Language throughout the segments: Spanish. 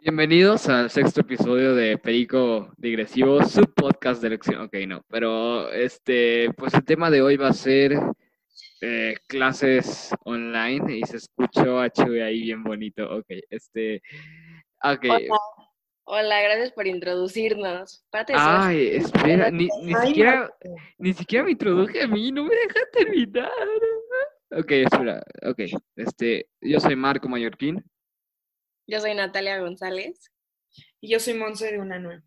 Bienvenidos al sexto episodio de Perico Digresivo, su podcast de elección. Ok, no, pero este, pues el tema de hoy va a ser eh, clases online y se escuchó a Chuy ahí bien bonito. Ok, este, ok. Hola. Hola, gracias por introducirnos. Párate. Ay, espera, ni, ni Ay, siquiera, ni siquiera me introduje a mí, no me deja terminar. Ok, espera, ok, este, yo soy Marco Mallorquín. Yo soy Natalia González. Y yo soy Monse de Unanue.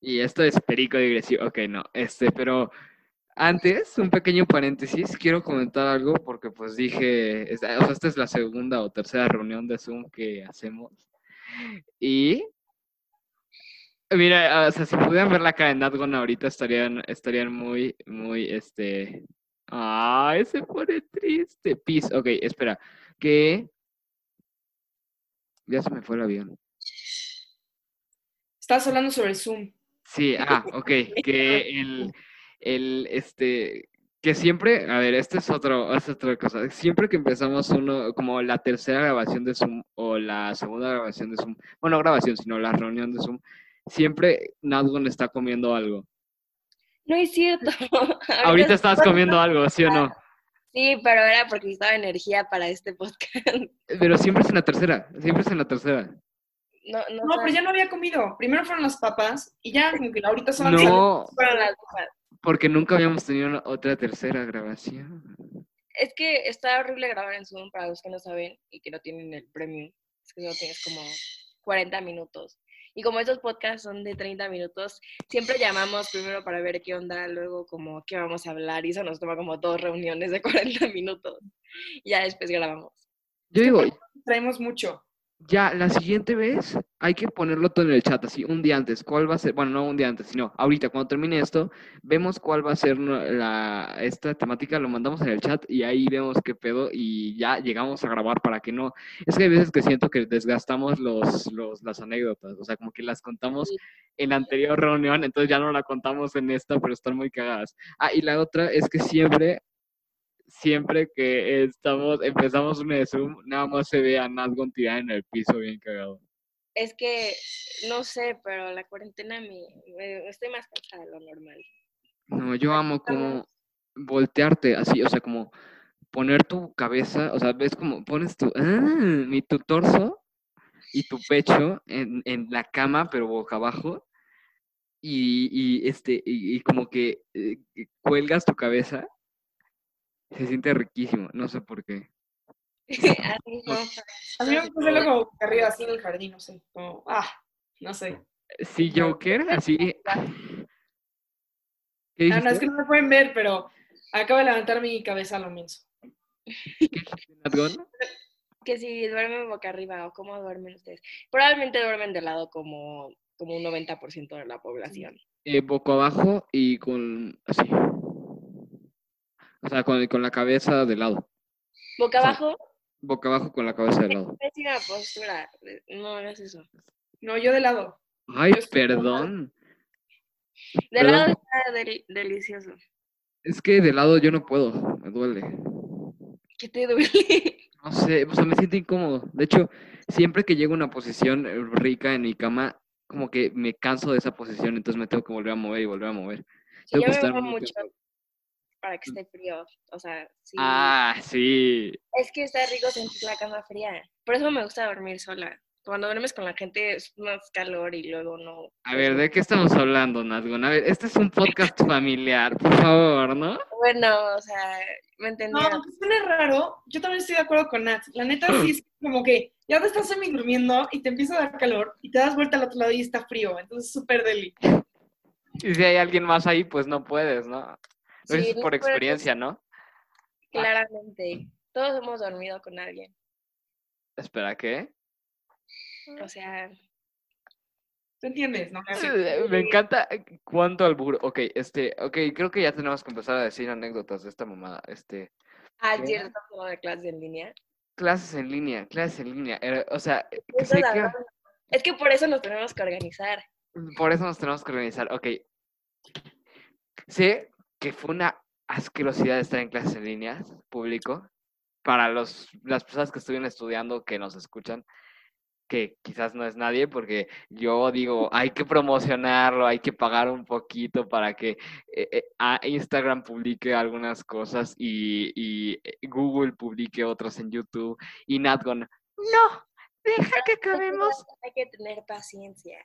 Y esto es Perico Digresivo. Ok, no, este, pero antes, un pequeño paréntesis, quiero comentar algo porque pues dije, esta- o sea, esta es la segunda o tercera reunión de Zoom que hacemos. Y, mira, o sea, si pudieran ver la cara de Natgon ahorita estarían, estarían muy, muy, este, ay, se pone triste. Peace, ok, espera, que, ya se me fue el avión. Estás hablando sobre Zoom. Sí, ah, ok, que el, el, este, que siempre, a ver, este es otro, es otra cosa, siempre que empezamos uno, como la tercera grabación de Zoom o la segunda grabación de Zoom, bueno, no grabación, sino la reunión de Zoom, siempre Nadgon está comiendo algo. No es cierto. Ahorita estás comiendo algo, ¿sí o no? Sí, pero era porque necesitaba energía para este podcast. Pero siempre es en la tercera, siempre es en la tercera. No, no, No, pero ya no había comido. Primero fueron las papas y ya como que ahorita son las No, fueron las hojas. porque nunca habíamos tenido otra tercera grabación. Es que está horrible grabar en Zoom para los que no saben y que no tienen el premium. Es que solo tienes como 40 minutos. Y como estos podcasts son de 30 minutos, siempre llamamos primero para ver qué onda, luego como qué vamos a hablar y eso nos toma como dos reuniones de 40 minutos. Y ya después grabamos. Yo digo, traemos mucho. Ya, la siguiente vez hay que ponerlo todo en el chat, así, un día antes. ¿Cuál va a ser? Bueno, no un día antes, sino ahorita, cuando termine esto, vemos cuál va a ser la, esta temática, lo mandamos en el chat y ahí vemos qué pedo y ya llegamos a grabar para que no... Es que hay veces que siento que desgastamos los, los, las anécdotas, o sea, como que las contamos en la anterior reunión, entonces ya no la contamos en esta, pero están muy cagadas. Ah, y la otra es que siempre siempre que estamos, empezamos de Zoom, nada más se ve a Nazgon tirada en el piso bien cagado. Es que, no sé, pero la cuarentena me, me- estoy más cansada de lo normal. No, yo amo como voltearte así, o sea, como poner tu cabeza, o sea, ves como pones tu, ah, y tu torso y tu pecho en, en la cama, pero boca abajo, y, y este, y, y como que eh, cuelgas tu cabeza, se siente riquísimo, no sé por qué. Así como A mí me como boca arriba, así en el jardín, no sé. Como, ah, no sé. Sí, Joker, así. ¿Qué Ah, no, es que no me pueden ver, pero acabo de levantar mi cabeza a lo menso. ¿Qué dijiste, Natgon? que si duermen boca arriba o cómo duermen ustedes. Probablemente duermen de lado como, como un 90% de la población. Eh, boca abajo y con así. O sea, con, con la cabeza de lado. Boca abajo, Boca abajo con la cabeza de lado. pésima postura. No hagas eso. No, yo de lado. Ay, Yo perdón. De Perdón. lado está del- delicioso. Es que de lado yo no puedo, me duele. ¿Qué te duele? No sé, o sea, me siento incómodo. De hecho, siempre que llego a una posición rica en mi cama, como que me canso de esa posición, entonces me tengo que volver a mover y volver a mover. Yo que me estar mucho. Para que esté frío. O sea, sí. Ah, sí. Es que está rico sentir la cama fría. Por eso me gusta dormir sola. Cuando duermes con la gente es más calor y luego no. A ver, ¿de qué estamos hablando, Nazgon? A ver, este es un podcast familiar, por favor, ¿no? Bueno, o sea, me No, entendieron. aunque suene raro, yo también estoy de acuerdo con Nat. La neta sí es como que ya te estás semi durmiendo y te empieza a dar calor y te das vuelta al otro lado y está frío. Entonces súper deli. Y si hay alguien más ahí, pues no puedes, ¿no? Lo dices por puedes. experiencia, ¿no? Claramente. Todos hemos dormido con alguien. Espera, ¿qué? O sea, ¿Tú entiendes? No? Así. Me encanta cuánto albur. Ok, este, ok, creo que ya tenemos que empezar a decir anécdotas de esta mamada. Este, ah, ¿Qué? cierto, como de clases en línea. clases en línea, clases en línea. era- o sea, que que- verdad, Es que por eso nos tenemos que organizar. por eso nos tenemos que organizar. Ok. Sé que fue una asquerosidad estar en clases en línea, público, para los, las personas que estuvieron estudiando, que nos escuchan. que quizás no es nadie, porque yo digo, hay que promocionarlo, hay que pagar un poquito para que eh, eh, Instagram publique algunas cosas y, y, eh, Google publique otras en YouTube y Natgon, no, deja que acabemos. Hay que tener paciencia.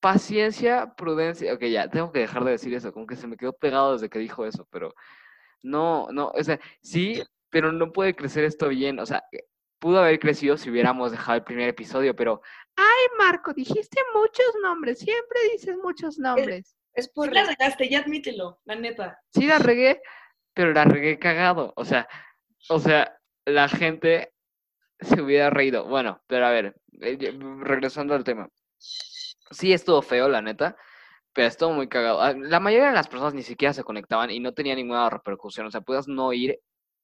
Paciencia, prudencia. Ok, ya, tengo que dejar de decir eso, como que se me quedó pegado desde que dijo eso, pero no, no, o sea, sí, pero no puede crecer esto bien, o sea, pudo haber crecido si hubiéramos dejado el primer episodio, pero, ay, Marco, dijiste muchos nombres, siempre dices muchos nombres. Es Sí por la regaste, ya admítelo, la neta. Sí la regué, pero la regué cagado, o sea, o sea, la gente se hubiera reído. Bueno, pero a ver, eh, regresando al tema. Sí estuvo feo, la neta, pero estuvo muy cagado. Ah, La mayoría de las personas ni siquiera se conectaban y no tenía ninguna repercusión. O sea, puedas no ir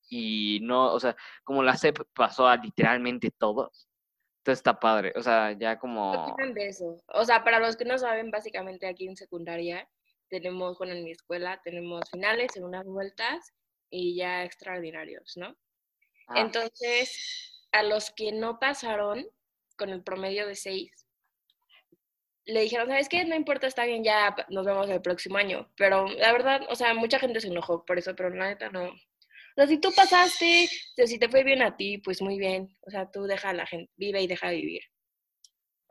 y no, o sea, como la CEP pasó a literalmente todos. Entonces está padre. O sea, ya ¿Qué como... opinan de eso? O sea, para los que no saben, básicamente aquí en secundaria tenemos, bueno, en mi escuela tenemos finales, unas vueltas y ya extraordinarios, ¿no? ah, Entonces, a los que no pasaron con el promedio de 6, le dijeron, ¿sabes qué? No importa, está bien, ya nos vemos el próximo año. Pero la verdad, o sea, mucha gente se enojó por eso, pero la neta no. O sea, si tú pasaste, si te fue bien a ti, pues muy bien. O sea, tú deja a la gente, vive y deja vivir.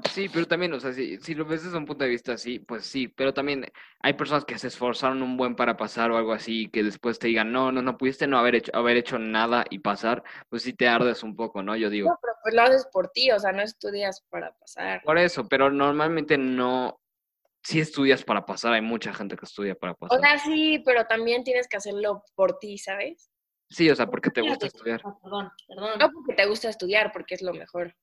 Sí, pero también, o sea, si, si lo ves desde un punto de vista así, pues sí, pero también hay personas que se esforzaron un buen para pasar o algo así, que después te digan, no, no, no pudiste no haber hecho, haber hecho nada y pasar, pues sí te ardes un poco, ¿no? Yo digo, No, pero pues lo haces por ti, o sea, no estudias para pasar. por eso, pero normalmente no, si estudias para pasar, hay mucha gente que estudia para O pasar. sea, sí, pero también tienes que hacerlo por ti, ¿sabes? Sí, o sea, porque te gusta estudiar. Perdón, perdón. No porque te gusta estudiar, porque es lo mejor.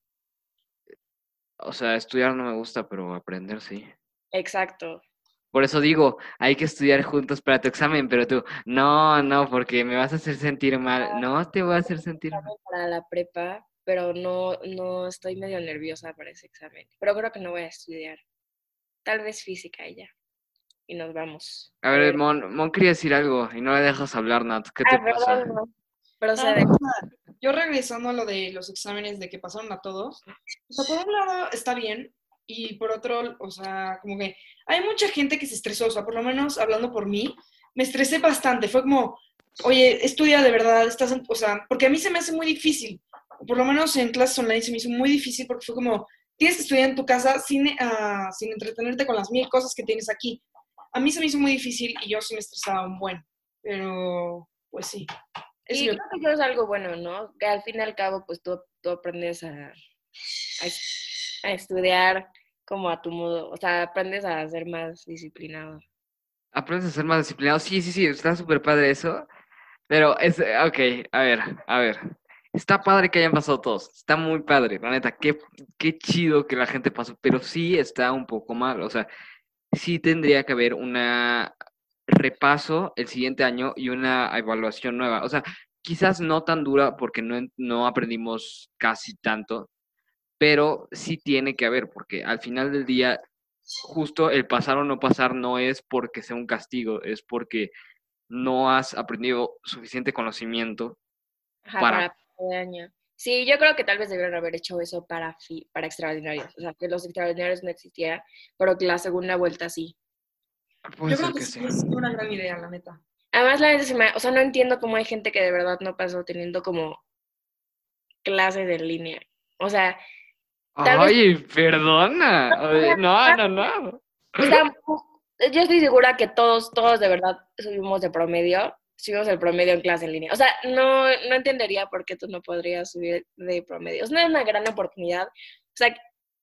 O sea, estudiar no me gusta, pero aprender sí. Exacto. Por eso digo, hay que estudiar juntos para tu examen, pero tú, no, no, porque me vas a hacer sentir mal. No te voy a hacer sentir mal. Para la prepa, pero no, no estoy medio nerviosa para ese examen. Pero creo que no voy a estudiar. Tal vez física y ya. Y nos vamos. A ver, Mon, Mon quería decir algo y no le dejas hablar, Nat. ¿Qué te Ah, pasa? perdón, no. Pero Ah, se nada. Yo regresando a lo de los exámenes de que pasaron a todos, por un lado está bien y por otro, o sea, como que hay mucha gente que se estresó, o sea, por lo menos hablando por mí, me estresé bastante, fue como, oye, estudia de verdad, estás, en- o sea, porque a mí se me hace muy difícil, por lo menos en clases online se me hizo muy difícil porque fue como, tienes que estudiar en tu casa sin, ah, sin entretenerte con las mil cosas que tienes aquí. A mí se me hizo muy difícil y yo sí me estresaba un buen, pero pues sí. Es Y creo que eso es algo bueno, ¿no? Que al fin y al cabo, pues tú, tú aprendes a, a estudiar como a tu modo. O sea, aprendes a ser más disciplinado. Aprendes a ser más disciplinado. Sí, sí, sí, está súper padre eso. Pero es, ok, a ver, a ver. Está padre que hayan pasado todos. Está muy padre, la neta. Qué, qué chido que la gente pasó. Pero sí está un poco mal. O sea, sí tendría que haber una repaso el siguiente año y una evaluación nueva. O sea, quizás no tan dura porque no, no aprendimos casi tanto, pero sí tiene que haber, porque al final del día, justo el pasar o no pasar no es porque sea un castigo, es porque no has aprendido suficiente conocimiento. Ajá, Para-. Sí, yo creo que tal vez debieron haber hecho eso para, para extraordinarios. O sea, que los extraordinarios no existieran, pero que la segunda vuelta sí. Puede Yo creo que que sí es una gran idea, la neta. Además, la neta se me- o sea, no entiendo cómo hay gente que de verdad no pasó teniendo como clases en línea. O sea, Tal vez- Ay, perdona. No, no, no. o sea, yo estoy segura que todos, todos de verdad subimos de promedio, subimos el promedio en clase en línea. O sea, no, no entendería por qué tú no podrías subir de promedio. Es una gran oportunidad. O sea,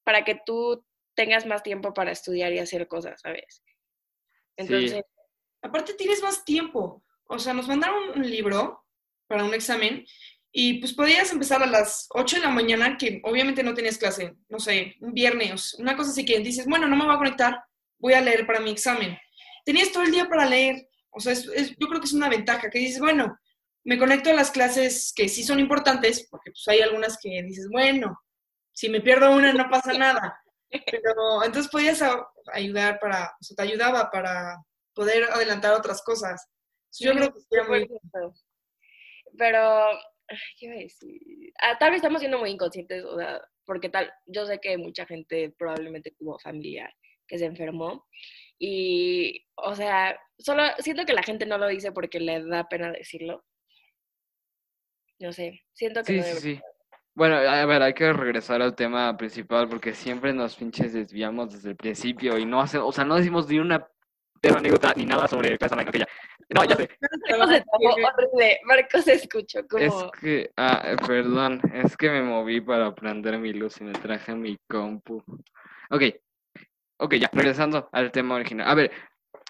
para que tú tengas más tiempo para estudiar y hacer cosas, ¿sabes? Entonces, Aparte tienes más tiempo. O sea, nos mandaron un libro para un examen y pues podías empezar a las 8 de la mañana, que obviamente no tenías clase, no sé, un viernes, una cosa así que dices, bueno, no me voy a conectar, voy a leer para mi examen. Tenías todo el día para leer. O sea, es- es- yo creo que es una ventaja, que dices, bueno, me conecto a las clases que sí son importantes, porque pues hay algunas que dices, bueno, si me pierdo una no pasa nada. Pero entonces podías ayudar para, o sea, te ayudaba para poder adelantar otras cosas. Yo creo que sería muy... 100%. Pero, ¿qué iba a decir? Ah, tal vez estamos siendo muy inconscientes, o sea, porque tal, yo sé que mucha gente probablemente tuvo familiar que se enfermó y, o sea, solo siento que la gente no lo dice porque le da pena decirlo. No sé, siento que Sí, no sí, debe- sí. Bueno, a ver, hay que regresar al tema principal porque siempre nos pinches desviamos desde el principio y no hace, o sea, no decimos ni una anécdota ni nada sobre Casa Blanca. No, ya sé. Marcos se horrible. Marcos escuchó Es como... que, ah, perdón, es que me moví para prender mi luz y me traje mi compu. Ok, ok, ya, regresando al tema original. A ver,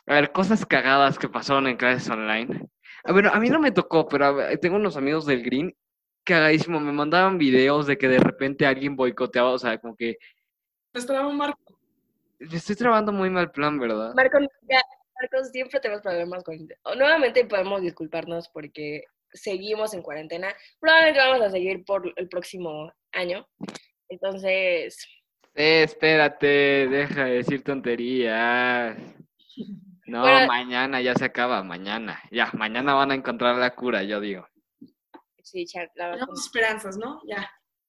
a ver, cosas cagadas que pasaron en clases online. A ver, a mí no me tocó, pero a ver, tengo unos amigos del Green, cagadísimo, me mandaban videos de que de repente alguien boicoteaba, o sea, como que marco. me estoy trabando muy mal plan, ¿verdad? Marcos, ya, Marcos, siempre tenemos problemas con... o Nuevamente podemos disculparnos porque seguimos en cuarentena. Probablemente vamos a seguir por el próximo año. Entonces, Eh, espérate, deja de decir tonterías. No, Bueno- mañana ya se acaba, mañana. Ya, mañana van a encontrar la cura, yo digo. Sí, la verdad. Tenemos esperanzas, ¿no? Ya.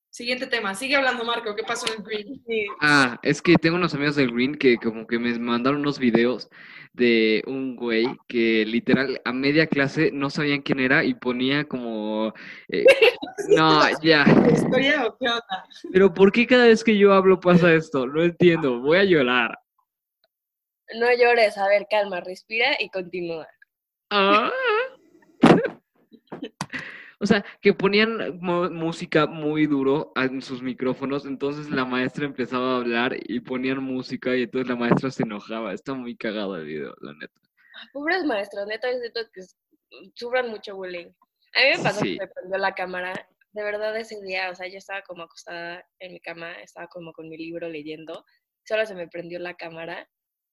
Siguiente tema. Sigue hablando, Marco. ¿Qué pasó en Green? Ah, es que tengo unos amigos del Green que como que me mandaron unos videos de un güey que literal a media clase no sabían quién era y ponía como... eh, no, ya. ¿La historia o qué onda? Pero ¿por qué cada vez que yo hablo pasa esto? No entiendo, voy a llorar. No llores, a ver, calma, respira y continúa. Ah. O sea, que ponían música muy duro en sus micrófonos, entonces la maestra empezaba a hablar y ponían música y entonces la maestra se enojaba. Está muy cagado el video, la neta. Pobres maestros, neta, siento que s- sufran mucho bullying. A mí me pasó Sí. que me prendió la cámara. De verdad, ese día, o sea, yo estaba como acostada en mi cama, estaba como con mi libro leyendo, solo se me prendió la cámara.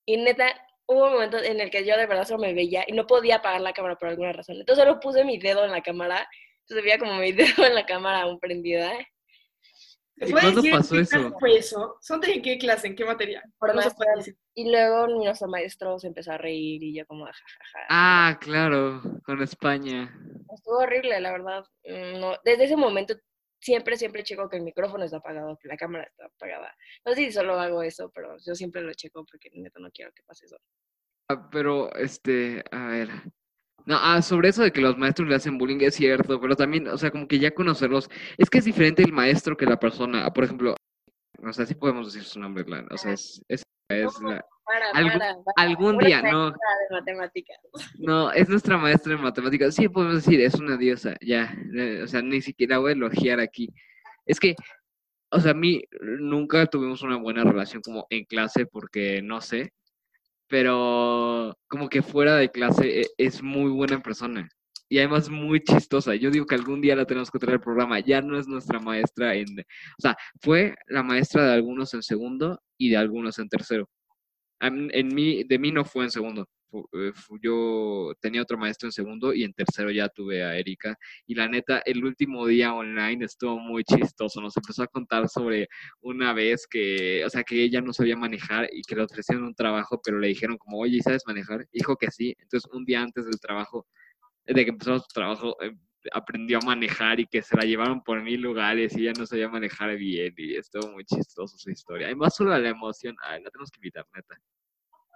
Y neta, hubo momentos en el que yo de verdad solo me veía y no podía apagar la cámara por alguna razón. Entonces solo puse mi dedo en la cámara, entonces veía como mi dedo en la cámara aún prendida. ¿Te ¿Y cuándo pasó qué eso? fue eso? ¿Son de qué clase? ¿En qué materia? Por No se puede decir. Y luego nuestro maestro se empezó a reír y yo como, jajaja. Ah, claro, con España. Estuvo horrible, la verdad. Mm, No, desde ese momento siempre, siempre checo que el micrófono está apagado, que la cámara está apagada. No sé si solo hago eso, pero yo siempre lo checo porque neta no quiero que pase eso. Ah, pero, este, a ver. No, ah, sobre eso de que los maestros le hacen bullying es cierto, pero también, o sea, como que ya conocerlos, es que es diferente el maestro que la persona. Por ejemplo, o sea, sí podemos decir su nombre, la- o sea, es, es, es No, la- Para, Algún- para, para. algún día, no, maestra de matemáticas. no, es nuestra maestra en matemáticas, sí podemos decir, es una diosa, ya, o sea, ni siquiera voy a elogiar aquí. Es que, o sea, a mí nunca tuvimos una buena relación como en clase porque no sé, pero como que fuera de clase e- es muy buena persona y además muy chistosa. Yo digo que algún día la tenemos que traer al programa. Ya no es nuestra maestra en, o sea, fue la maestra de algunos en segundo y de algunos en tercero. Mí- En mí, de mí no fue en segundo. Eh, Yo tenía otro maestro en segundo y en tercero ya tuve a Erika. Y la neta, el último día online estuvo muy chistoso. Nos empezó a contar sobre una vez que, o sea, que ella no sabía manejar y que le ofrecieron un trabajo, pero le dijeron como, oye, ¿sabes manejar? Dijo que sí. Entonces, un día antes del trabajo, de que empezó su trabajo, eh, aprendió a manejar y que se la llevaron por mil lugares y ella no sabía manejar bien y estuvo muy chistoso su historia. Además, solo la emoción, ay, la tenemos que invitar, neta.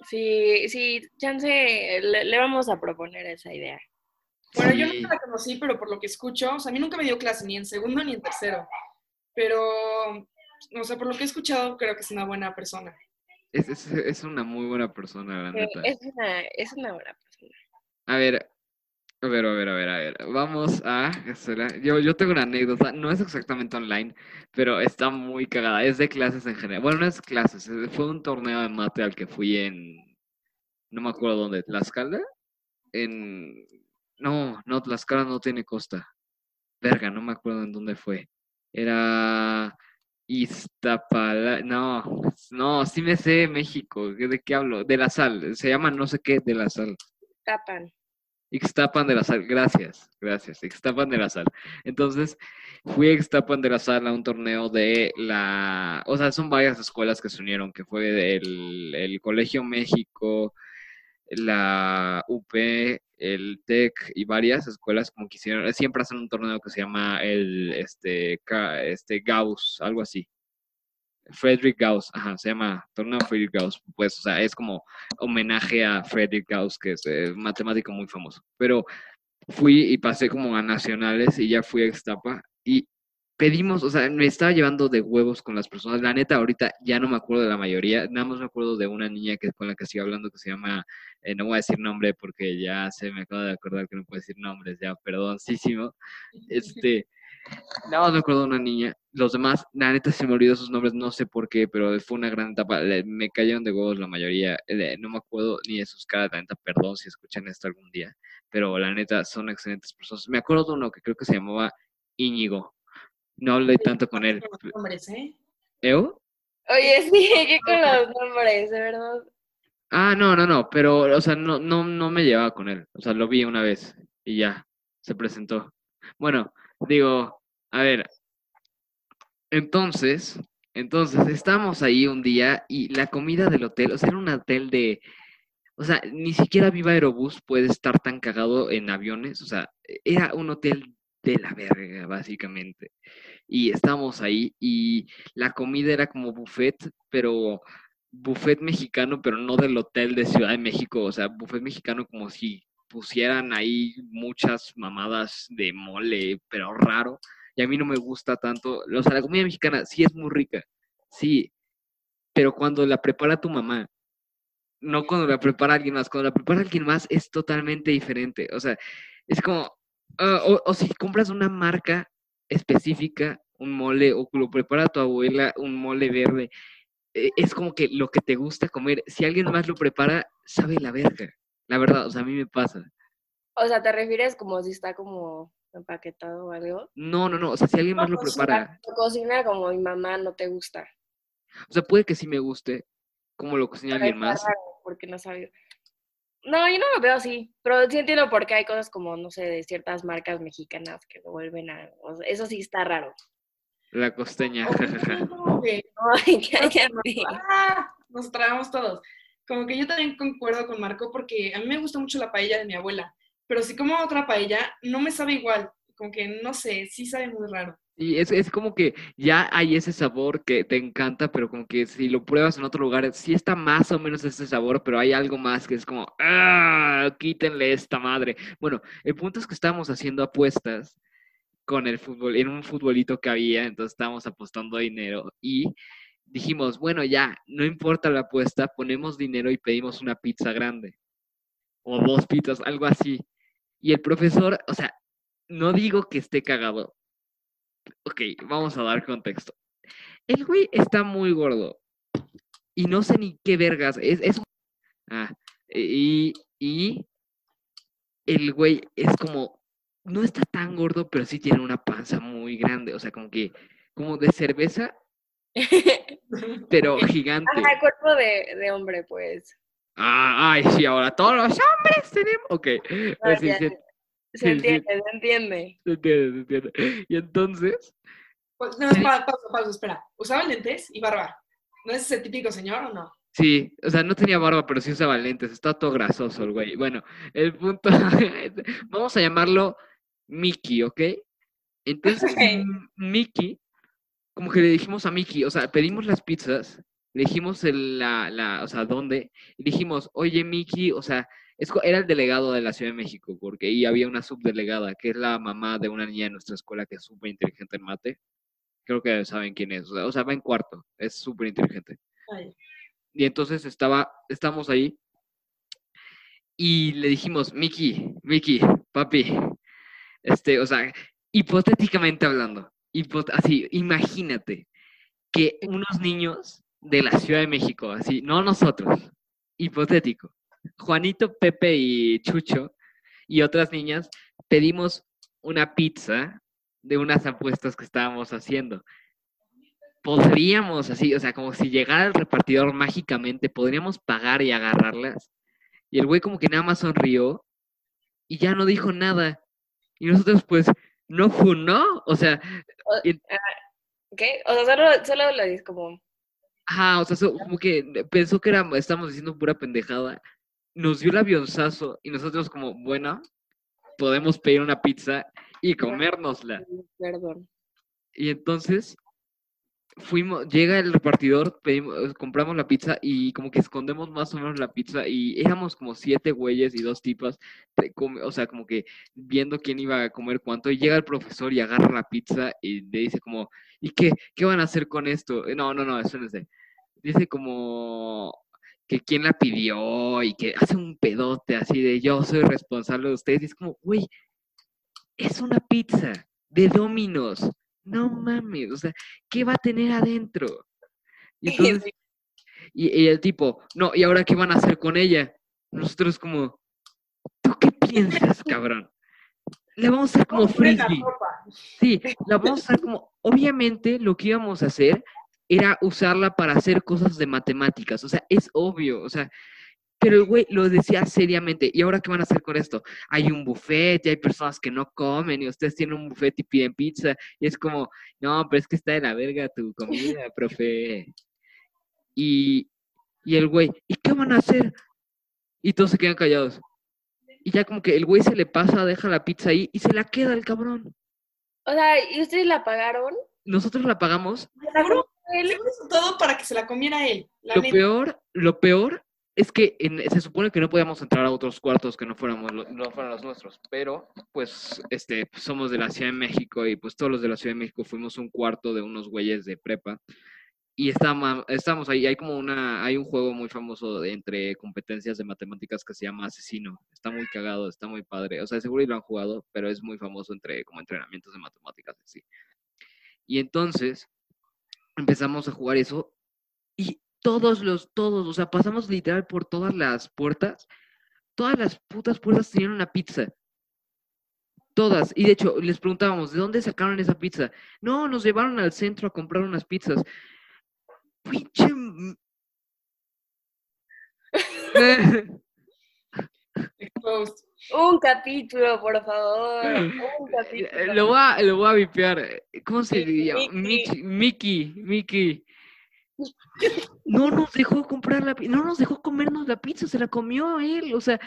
Sí, sí, chance, le, le vamos a proponer esa idea. Bueno, yo nunca la conocí, pero por lo que escucho, o sea, a mí nunca me dio clase, ni en segundo ni en tercero. Pero, o sea, por lo que he escuchado, creo que es una buena persona. Es, es, es una muy buena persona, la neta. Es una, es una buena persona. A ver, a ver, a ver, a ver, a ver. Vamos a. espera, Yo, yo tengo una anécdota, no es exactamente online, pero está muy cagada. Es de clases en general. Bueno, no es clases, es- fue un torneo de mate al que fui en. No me acuerdo dónde. ¿Tlaxcala? En. No, no, Tlaxcala no tiene costa. Verga, no me acuerdo en dónde fue. Era. Iztapala, no, no, sí me sé México, ¿de qué hablo? De la sal, se llama no sé qué de la sal. Tapan. Ixtapan de la Sal, gracias, gracias, Ixtapan de la Sal. Entonces, fui a Ixtapan de la Sal a un torneo de la, o sea, son varias escuelas que se unieron, que fue el, el Colegio México, la UP, el TEC y varias escuelas como que hicieron, siempre hacen un torneo que se llama el, este, este Gauss, algo así. Frederick Gauss, ajá, se llama torneo Frederick Gauss, pues, o sea, es como homenaje a Frederick Gauss, que es eh, matemático muy famoso. Pero fui y pasé como a nacionales y ya fui a Extapa y pedimos, o sea, me estaba llevando de huevos con las personas. La neta, ahorita ya no me acuerdo de la mayoría, nada más me acuerdo de una niña que, con la que estoy hablando que se llama, eh, no voy a decir nombre porque ya se me acaba de acordar que no puedo decir nombres, ya, perdoncísimo. Este, nada más me acuerdo de una niña. Los demás, la neta se me olvidó sus nombres, no sé por qué, pero fue una gran etapa. Le- Me cayeron de huevos la mayoría. eh, No me acuerdo ni de sus caras, la neta, perdón si escuchan esto algún día. Pero la neta, son excelentes personas. Me acuerdo de uno que creo que se llamaba Íñigo. No hablé tanto con él. Los nombres, ¿eh? ¿Eu? Oye, sí, ¿qué con los nombres, de verdad? Ah, no, no, no, pero, o sea, no, no, no me llevaba con él. O sea, lo vi una vez y ya, se presentó. Bueno, digo, a ver, entonces, entonces, estábamos ahí un día y la comida del hotel, o sea, era un hotel de, o sea, ni siquiera Viva Aerobús puede estar tan cagado en aviones, o sea, era un hotel de la verga, básicamente. Y estábamos ahí y la comida era como buffet, pero buffet mexicano, pero no del hotel de Ciudad de México, o sea, buffet mexicano como si pusieran ahí muchas mamadas de mole, pero raro. Y a mí no me gusta tanto, o sea, la comida mexicana sí es muy rica, sí, pero cuando la prepara tu mamá, no cuando la prepara alguien más, cuando la prepara alguien más es totalmente diferente, o sea, es como, ah, o, o si compras una marca específica, un mole, o lo prepara tu abuela, un mole verde, eh, es como que lo que te gusta comer, si alguien más lo prepara, sabe la verga, la verdad, o sea, a mí me pasa. O sea, ¿te refieres como si está como empaquetado o algo? No, no, no, o sea, si alguien más lo No, pues, prepara, Tu cocina como mi mamá no te gusta. o sea, puede que sí me guste, como lo cocina Pero alguien más, porque no sabía. No, yo no lo veo así, pero sí entiendo por qué hay cosas como, no sé, de ciertas marcas mexicanas que lo vuelven a... o sea, eso sí está raro. la costeña. Nos tragamos todos. Como que yo también concuerdo con Marco porque a mí me gusta mucho la paella de mi abuela, pero si como otra paella, no me sabe igual. Como que, no sé, sí sabe muy raro. Y es, es como que ya hay ese sabor que te encanta, pero como que si lo pruebas en otro lugar, sí está más o menos ese sabor, pero hay algo más que es como, ¡ah! Quítenle esta madre. Bueno, el punto es que estábamos haciendo apuestas con el fútbol, en un futbolito que había, entonces estábamos apostando dinero y dijimos, bueno, ya, no importa la apuesta, ponemos dinero y pedimos una pizza grande o dos pizzas, algo así. Y el profesor, o sea, no digo que esté cagado. Ok, vamos a dar contexto. El güey está muy gordo y no sé ni qué vergas, es, es... Ah, y, y el güey es como, no está tan gordo, pero sí tiene una panza muy grande, o sea, como que, como de cerveza, pero gigante. Ajá, cuerpo de, de hombre, pues. Ah, ay, sí, ahora todos los hombres tenemos. Ok, sí, sí, Se sí. entiende, se entiende. se entiende, se entiende. Y entonces, Pues, no, pa- pausa, pausa, espera. ¿Usaba lentes y barba? ¿No es ese típico señor o no? sí, o sea, no tenía barba, pero sí usaba lentes, está todo grasoso el güey. Bueno, el punto, vamos a llamarlo Mickey, ¿ok? Entonces, Mickey, como que le dijimos a Mickey, o sea, pedimos las pizzas, le dijimos el, la, la, o sea, dónde, y dijimos, oye, Mickey, o sea, es, era el delegado de la Ciudad de México, porque ahí había una subdelegada, que es la mamá de una niña de nuestra escuela que es súper inteligente en mate. Creo que saben quién es, o sea, o sea, va en cuarto, es súper inteligente. Ay, Y entonces estaba, estamos ahí y le dijimos, Miki, Miki, papi, este, o sea, hipotéticamente hablando, hipot- así, imagínate que unos niños de la Ciudad de México, así, no nosotros, hipotético, Juanito, Pepe y Chucho y otras niñas, pedimos una pizza de unas apuestas que estábamos haciendo podríamos así, o sea, como si llegara el repartidor mágicamente, podríamos pagar y agarrarlas. Y el güey como que nada más sonrió y ya no dijo nada. Y nosotros pues, no funó, o sea, ah, ¿Qué? O sea, solo, solo lo dices como... ajá, o sea, so- como que pensó que era, estamos diciendo pura pendejada. Nos dio el avionzazo y nosotros como, bueno, podemos pedir una pizza y comérnosla. Perdón. Y entonces fuimos, llega el repartidor, pedimos, compramos la pizza y como que escondemos más o menos la pizza y éramos como siete güeyes y dos tipas, o sea, como que viendo quién iba a comer cuánto y llega el profesor y agarra la pizza y le dice como, ¿y qué? ¿Qué van a hacer con esto? Eh, No, no, no, espérense. Dice como que quién la pidió y que hace un pedote así de yo soy responsable de ustedes y es como, güey, es una pizza de Domino's. No mames, o sea, ¿qué va a tener adentro? Y, entonces, y, y el tipo, no, ¿y ahora qué van a hacer con ella? Nosotros como, ¿tú qué piensas, cabrón? Le vamos a hacer como la frisbee. Sí, la vamos a hacer como, obviamente lo que íbamos a hacer era usarla para hacer cosas de matemáticas, o sea, es obvio, o sea, pero el güey lo decía seriamente, ¿y ahora qué van a hacer con esto? Hay un buffet y hay personas que no comen y ustedes tienen un buffet y piden pizza y es como, no, pero es que está de la verga tu comida, profe. Y, y el güey, ¿y qué van a hacer? Y todos se quedan callados. Y ya como que el güey se le pasa, deja la pizza ahí y se la queda el cabrón. O sea, ¿y ustedes la pagaron? Nosotros la pagamos Seguro, Él- hizo todo para que se la comiera él. La Lo neta. peor, lo peor es que en- se supone que no podíamos entrar a otros cuartos que no fuéramos no fueran los nuestros, pero pues este somos de la Ciudad de México y pues todos los de la Ciudad de México fuimos a un cuarto de unos güeyes de prepa y estábamos, estamos ahí, hay como una hay un juego muy famoso de- entre competencias de matemáticas que se llama Asesino. Está muy cagado, está muy padre. O sea, seguro y lo han jugado, pero es muy famoso entre como entrenamientos de matemáticas así. Y entonces empezamos a jugar eso y todos los, todos, o sea, pasamos literal por todas las puertas. Todas las putas puertas tenían una pizza. Todas. Y de hecho, les preguntábamos, ¿de dónde sacaron esa pizza? No, nos llevaron al centro a comprar unas pizzas. Pinche... Exposed. Un capítulo, por favor. Un capítulo. lo, voy a, lo voy a vipear. ¿Cómo se Mickey, llama? Mickey. Mickey, Mickey, Mickey. No nos dejó comprar la pizza, no nos dejó comernos la pizza, se la comió él, o sea,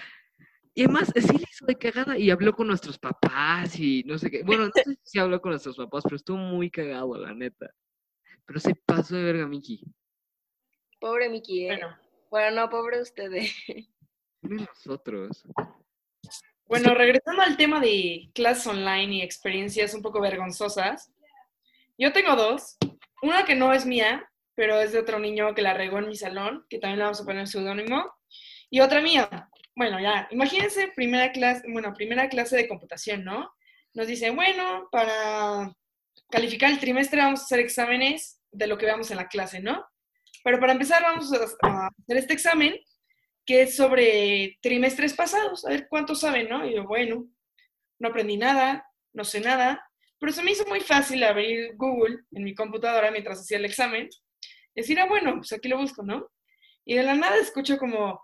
y además sí le hizo de cagada y habló con nuestros papás y no sé qué. Bueno, no sé si habló con nuestros papás, pero estuvo muy cagado, la neta. Pero se pasó de verga, Mickey. Pobre Miki, ¿eh? Bueno, Bueno, no, pobre ustedes. Pobre nosotros. Bueno, regresando al tema de clases online y experiencias un poco vergonzosas. Yo tengo dos. Una que no es mía, pero es de otro niño que la regó en mi salón, que también le vamos a poner seudónimo. Y otra mía. Bueno, ya, imagínense primera clase, bueno, primera clase de computación, ¿no? Nos dice, bueno, para calificar el trimestre vamos a hacer exámenes de lo que veamos en la clase, ¿no? Pero para empezar vamos a hacer este examen que es sobre trimestres pasados, a ver cuánto saben, ¿no? Y yo, bueno, no aprendí nada, no sé nada, pero se me hizo muy fácil abrir Google en mi computadora mientras hacía el examen decir, ah, bueno, pues aquí lo busco, ¿no? Y de la nada escucho como,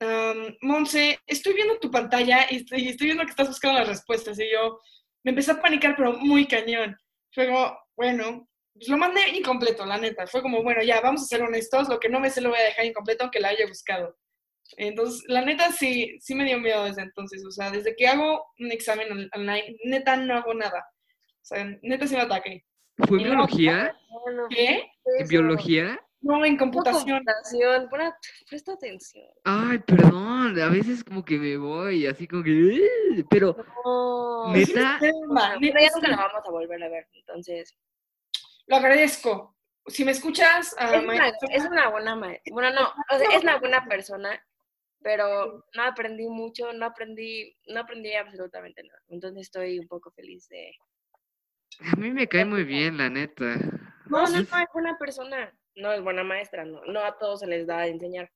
um, Monse, estoy viendo tu pantalla y estoy, estoy viendo que estás buscando las respuestas. Y yo me empecé a panicar, pero muy cañón. Fue como, bueno, pues lo mandé incompleto, la neta. Fue como, bueno, ya, vamos a ser honestos, lo que no me sé lo voy a dejar incompleto aunque la haya buscado. Entonces, la neta sí, sí me dio miedo desde entonces. O sea, desde que hago un examen on- online, neta no hago nada. O sea, neta sí me ataque. ¿Fue en no, biología? ¿Qué? ¿En biología? No, en computación. computación. Pon- presta atención. Ay, perdón, a veces como que me voy, así como que... Pero, No. Neta. Pero ya sí. nunca la vamos a volver a ver, entonces. Lo agradezco. Si me escuchas, ah, Es una, es una buena maestra. Bueno, no, o sea, es una buena persona, pero no aprendí mucho, no aprendí, no aprendí absolutamente nada. Entonces estoy un poco feliz de. a mí me cae muy bien, la neta. No, no, es buena persona. No es buena maestra, no. No a todos se les da a enseñar.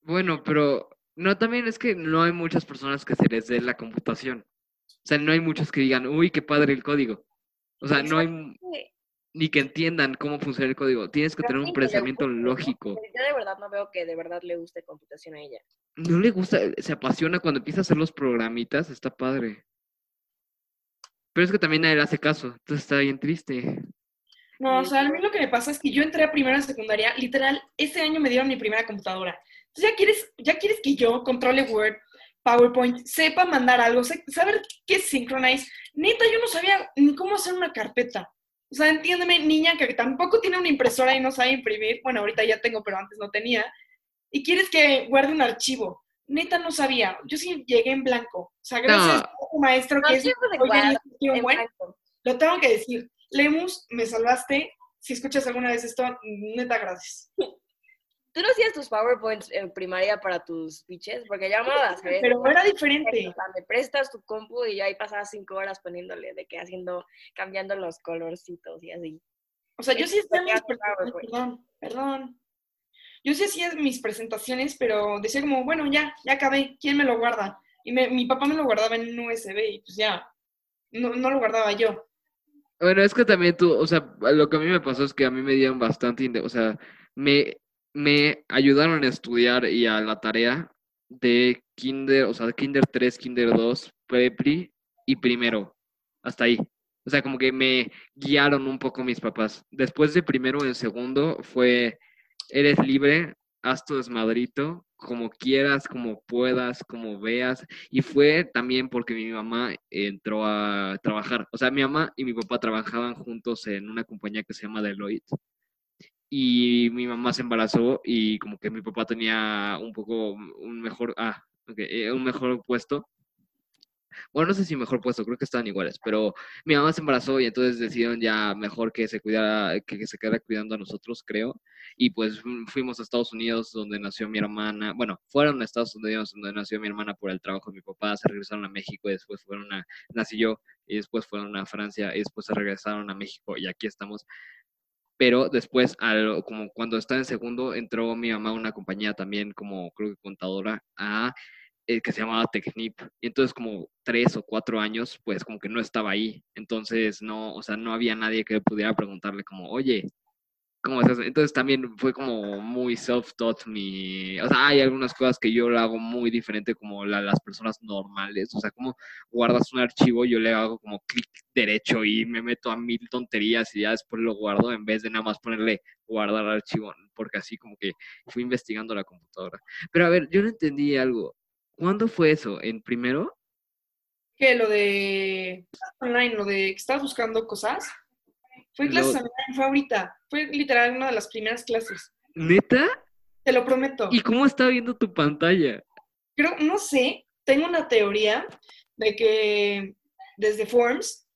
Bueno, pero no, también es que no hay muchas personas que se les dé la computación. O sea, no hay muchos que digan, uy, qué padre el código. O sea, no hay ni que entiendan cómo funciona el código. Tienes que pero tener un pensamiento lógico. Yo de verdad no veo que de verdad le guste computación a ella. No le gusta, se apasiona cuando empieza a hacer los programitas, está padre. Pero es que también a él hace caso, entonces está bien triste. No, o sea, a mí lo que me pasa es que yo entré a primera secundaria, literal, este año me dieron mi primera computadora. Entonces ya quieres, ya quieres que yo controle Word, PowerPoint, sepa mandar algo, saber qué es Synchronize. Neta, yo no sabía ni cómo hacer una carpeta. O sea, entiéndeme, niña que tampoco tiene una impresora y no sabe imprimir. Bueno, ahorita ya tengo, pero antes no tenía. Y quieres que guarde un archivo. Neta no sabía. Yo sí llegué en blanco. O sea, gracias No. a tu maestro No, que es guarda, en bueno, blanco. lo tengo que decir. Lemus, me salvaste. Si escuchas alguna vez esto, neta, gracias. ¿Tú no hacías tus PowerPoints en primaria para tus pitches? Porque hacer eso. Pero era diferente. O sea, me prestas tu compu y yo ahí pasaba cinco horas poniéndole, de que haciendo, cambiando los colorcitos y así. O sea, yo sí PowerPoint. perdón, perdón. Yo sí hacía mis presentaciones, pero decía como, bueno, ya, ya acabé, ¿quién me lo guarda? Y me- mi papá me lo guardaba en un USB y pues ya, no, no lo guardaba yo. Bueno, es que también tú, o sea, lo que a mí me pasó es que a mí me dieron bastante, o sea, me, me ayudaron a estudiar y a la tarea de kinder, o sea, de kinder 3, kinder 2, prepri y primero, hasta ahí. O sea, como que me guiaron un poco mis papás. Después de primero en segundo fue, eres libre, haz tu desmadrito, como quieras, como puedas, como veas. Y fue también porque mi mamá entró a trabajar. O sea, mi mamá y mi papá trabajaban juntos en una compañía que se llama Deloitte. Y mi mamá se embarazó y como que mi papá tenía un poco un mejor, ah, ok, eh, un mejor puesto. Bueno, no sé si mejor puesto, creo que estaban iguales, pero mi mamá se embarazó y entonces decidieron ya mejor que se cuidara, que, que se quedara cuidando a nosotros, creo. Y pues fuimos a Estados Unidos donde nació mi hermana. Bueno, fueron a Estados Unidos donde nació mi hermana por el trabajo de mi papá, se regresaron a México y después fueron a, nací yo y después fueron a Francia y después se regresaron a México y aquí estamos. Pero después, al- como cuando estaba en segundo, entró mi mamá a una compañía también como creo que contadora a eh, que se llamaba Tecnip. Y entonces como tres o cuatro años, pues como que no estaba ahí. Entonces no, o sea, no había nadie que pudiera preguntarle como, oye, ¿cómo estás? Entonces también fue como muy self-taught mi, o sea, hay algunas cosas que yo lo hago muy diferente como la- las personas normales. O sea, como guardas un archivo, yo le hago como clic derecho y me meto a mil tonterías y ya después lo guardo en vez de nada más ponerle guardar archivo, porque así como que fui investigando la computadora. Pero a ver, yo no entendí algo. ¿Cuándo fue eso? ¿En primero? Que lo de online, lo de que estabas buscando cosas, fue Lo- clases online, fue ahorita. Fue literal una de las primeras clases. ¿Neta? Te lo prometo. ¿Y cómo está viendo tu pantalla? Creo, no sé, tengo una teoría de que desde Forms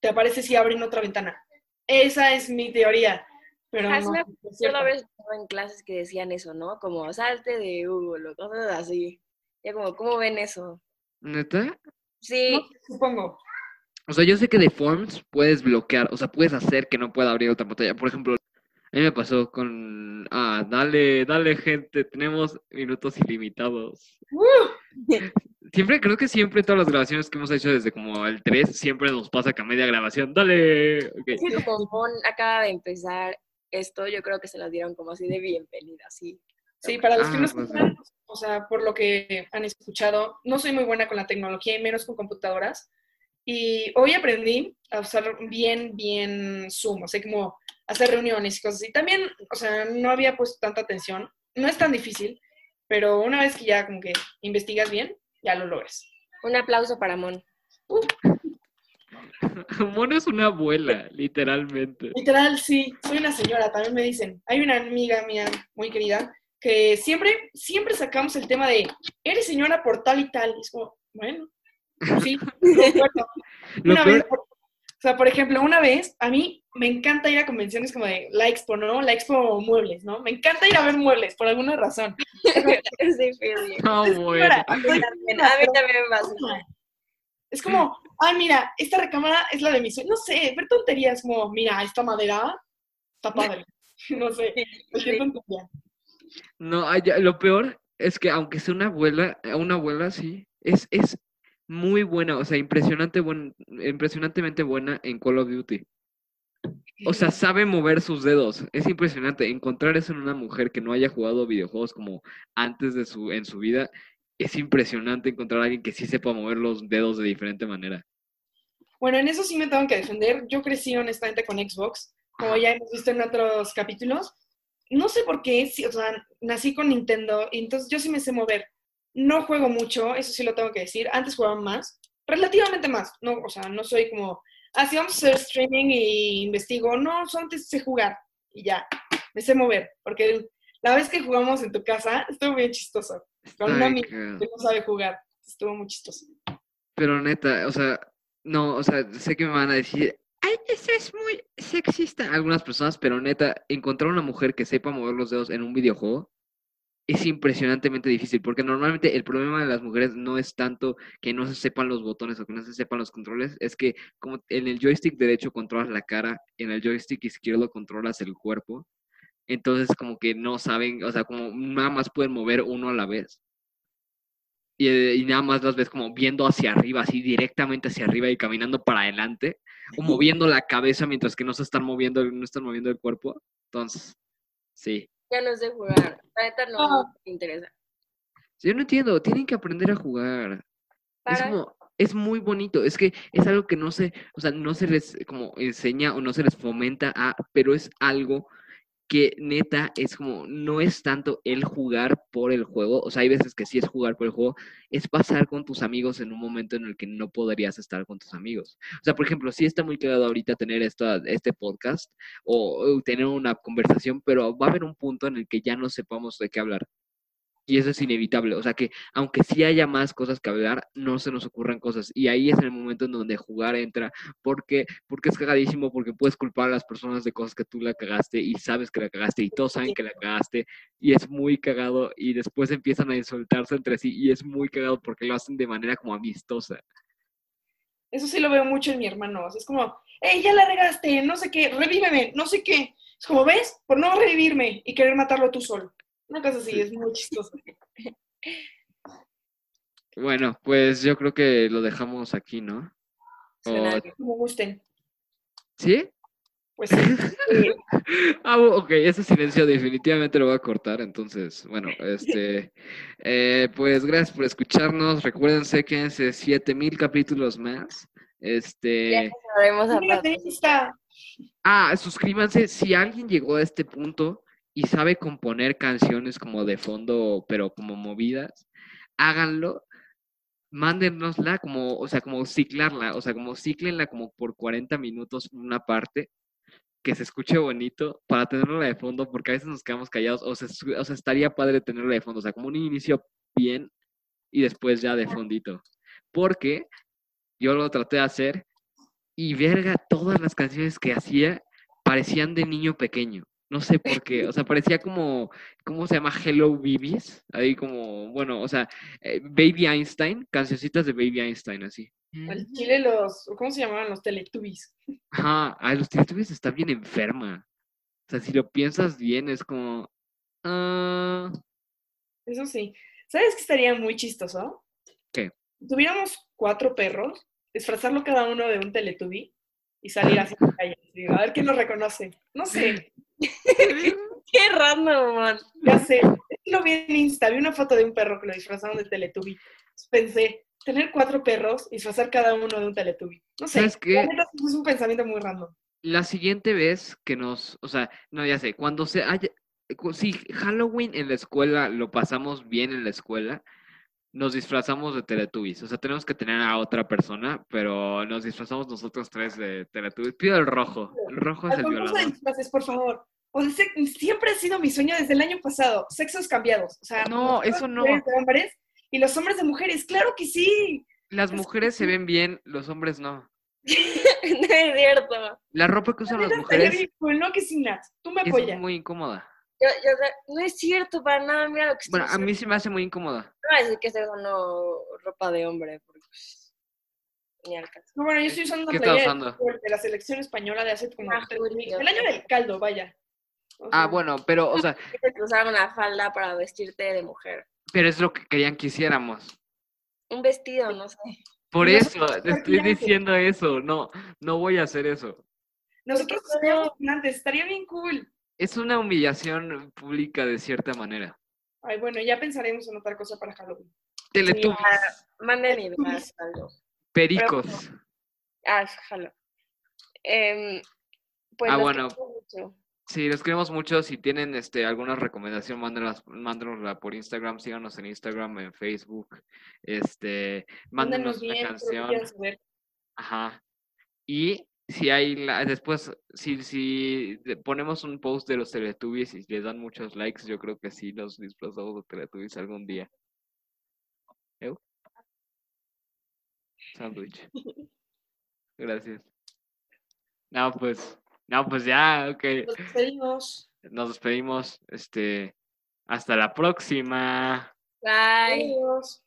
te aparece si abren otra ventana. Esa es mi teoría. Pero no, Hazme- es una vez estaba en clases que decían eso, ¿no? Como salte de Google o cosas así. Ya como, ¿cómo ven eso? ¿Neta? Sí, No, supongo. O sea, yo sé que de Forms puedes bloquear, o sea, puedes hacer que no pueda abrir otra pantalla. Por ejemplo, a mí me pasó con, ah, dale, dale gente, tenemos minutos ilimitados. ¡Uh! Siempre, creo que siempre todas las grabaciones que hemos hecho desde como el 3, siempre nos pasa que a media grabación, dale. ok. es que como Mon acaba de empezar esto, yo creo que se las dieron como así de bienvenida, sí. Sí, para los que Ah, no pues, escuchan, o sea, por lo que han escuchado, no soy muy buena con la tecnología y menos con computadoras. Y hoy aprendí a usar bien, bien Zoom, o sea, como hacer reuniones y cosas así. También, o sea, no había puesto tanta atención. No es tan difícil, pero una vez que ya como que investigas bien, ya lo logras. Un aplauso para Mon. Mono es una abuela, literalmente. Literal, sí, soy una señora, también me dicen. Hay una amiga mía muy querida que siempre, siempre sacamos el tema de, eres señora por tal y tal. Y es como, bueno, sí, Una vez, por- o sea, por ejemplo, una vez, a mí me encanta ir a convenciones como de la expo, ¿no? La expo muebles, ¿no? Me encanta ir a ver muebles, por alguna razón. sí, bueno. A mí también, me pasa. Es como, ay, mira, esta recámara es la de mi sueño. No sé, ver tonterías como, mira, esta madera está padre. No sé, cualquier tontería. No, ay, ya, lo peor es que aunque sea una abuela, eh, una abuela sí, es, es muy buena, o sea, impresionante buen, impresionantemente buena en Call of Duty. O sea, sabe mover sus dedos. Es impresionante. Encontrar eso en una mujer que no haya jugado videojuegos como antes de su, en su vida, es impresionante encontrar a alguien que sí sepa mover los dedos de diferente manera. Bueno, en eso sí me tengo que defender. Yo crecí honestamente con Xbox, como ya hemos visto en otros capítulos. No sé por qué, sí, o sea, nací con Nintendo y entonces yo sí me sé mover. No juego mucho, eso sí lo tengo que decir. Antes jugaba más, relativamente más. No, o sea, no soy como así vamos a hacer streaming y investigo, no, solo te sé jugar y ya, me sé mover, porque la vez que jugamos en tu casa estuvo bien chistoso, con amiga qué- que no sabe jugar, estuvo muy chistoso. Pero neta, o sea, no, o sea, sé que me van a decir, eso es muy sexista algunas personas, pero neta, encontrar una mujer que sepa mover los dedos en un videojuego es impresionantemente difícil, porque normalmente el problema de las mujeres no es tanto que no se sepan los botones o que no se sepan los controles, es que como en el joystick derecho controlas la cara, en el joystick izquierdo controlas el cuerpo, entonces como que no saben, o sea, como nada más pueden mover uno a la vez. Y, eh, y nada más las ves como viendo hacia arriba, así directamente hacia arriba y caminando para adelante, o moviendo la cabeza mientras que no se están moviendo, no están moviendo el cuerpo. Entonces, sí. Ya no sé jugar. La neta no Ah. me interesa. Yo no entiendo, tienen que aprender a jugar. Es como, es muy bonito, es que es algo que no se, o sea, no se les como enseña o no se les fomenta a, pero es algo que neta es como, no es tanto el jugar por el juego, o sea, hay veces que sí es jugar por el juego, es pasar con tus amigos en un momento en el que no podrías estar con tus amigos. O sea, por ejemplo, sí está muy cagado ahorita tener esta, este podcast o tener una conversación, pero va a haber un punto en el que ya no sepamos de qué hablar. Y eso es inevitable. O sea que aunque sí haya más cosas que hablar, no se nos ocurren cosas. Y ahí es el momento en donde jugar entra. Porque, porque es cagadísimo, porque puedes culpar a las personas de cosas que tú la cagaste y sabes que la cagaste y todos saben que la cagaste. Y es muy cagado. Y después empiezan a insultarse entre sí. Y es muy cagado porque lo hacen de manera como amistosa. Eso sí lo veo mucho en mi hermano. o sea, es como, hey, ya la regaste, no sé qué, revíveme, no sé qué. Es como, ¿ves? Por no revivirme y querer matarlo tú solo. Una cosa así, Sí. es muy chistoso. Bueno, pues yo creo que lo dejamos aquí, ¿no? Suena O- bien. Como gusten. ¿Sí? Pues sí. Sí. Ah, ok, ese silencio definitivamente lo voy a cortar, entonces, bueno, este, eh, pues gracias por escucharnos, recuérdense que es 7000 capítulos más, Ya este, sabemos a ah, suscríbanse, si alguien llegó a este punto y sabe componer canciones como de fondo, pero como movidas, háganlo, mándenosla como, o sea, como ciclarla, o sea, como ciclenla como por 40 minutos una parte, que se escuche bonito para tenerla de fondo, porque a veces nos quedamos callados, o sea, o sea, estaría padre tenerla de fondo, o sea, como un inicio bien y después ya de fondito. Porque yo lo traté de hacer y verga, todas las canciones que hacía parecían de niño pequeño. No sé por qué, o sea, parecía como, ¿cómo se llama? Hello Babies. Ahí como, bueno, o sea, eh, Baby Einstein, cancioncitas de Baby Einstein, así. Al chile los, ¿cómo se llamaban los Teletubbies? Ajá, a los Teletubbies está bien enferma. O sea, si lo piensas bien, es como. ah, Eso sí. ¿Sabes qué estaría muy chistoso? ¿Qué? Si tuviéramos cuatro perros, disfrazarlo cada uno de un Teletubby y salir así en la calle. así, A ver quién nos reconoce. No sé, Qué random, man. ya sé. Lo vi en Insta, vi una foto de un perro que lo disfrazaron de Teletubby. Pensé, tener cuatro perros y disfrazar cada uno de un Teletubby. No sé. ¿Sabes qué? Es un pensamiento muy random. La siguiente vez que nos. O sea, no, ya sé, cuando se haya. Si Halloween en la escuela lo pasamos bien en la escuela, nos disfrazamos de Teletubbies. O sea, tenemos que tener a otra persona, pero nos disfrazamos nosotros tres de Teletubbies. Pido el rojo. El rojo es el concurso de violador. disfraces, por favor. O de se- siempre ha sido mi sueño desde el año pasado. Sexos cambiados. O sea, No, eso no. mujeres de hombres y los hombres de mujeres. Claro que sí. Las mujeres se ven bien, los hombres no. no es cierto. La ropa que usan las mujeres ¿no? Que sin. Tú me es apoyas. muy incómoda. Yo, yo, no es cierto para nada, mira lo que estoy Bueno, a mí se me hace muy incómoda. No voy a decir que estoy usando ropa de hombre, porque pues, ni al caso. No, bueno, yo estoy usando ¿Qué una playera usando? de, la selección española de hace como Ah, tres Julio. El año del caldo, vaya. O Ah, bueno, pero, o sea, Tienes que usar una falda para vestirte de mujer. pero es lo que querían que hiciéramos. Un vestido, no sé. Por No, eso, te estoy diciendo eso. No, no voy a hacer eso. Nosotros ¿por qué estaríamos no? antes, estaría bien cool. Es una humillación pública de cierta manera. Ay, bueno, ya pensaremos en otra cosa para Halloween. Teletubbies, Manden ideas, algo. pericos. Ah, jalo. Em, pues Ah, los bueno. quiero mucho. Sí, los queremos mucho. Si tienen este, alguna recomendación, mándenos, mándenosla por Instagram. Síganos en Instagram, en Facebook. Este, mándenos Mándenos una bien, canción. Ajá. Y si hay, la- después, si, si ponemos un post de los Teletubbies y les dan muchos likes, yo creo que sí nos disfrazamos de Teletubbies algún día. ¿Eu? Sándwich. Gracias. No, pues, no, pues ya, ok. Nos despedimos. Nos despedimos. Este, hasta la próxima. Bye. Adiós.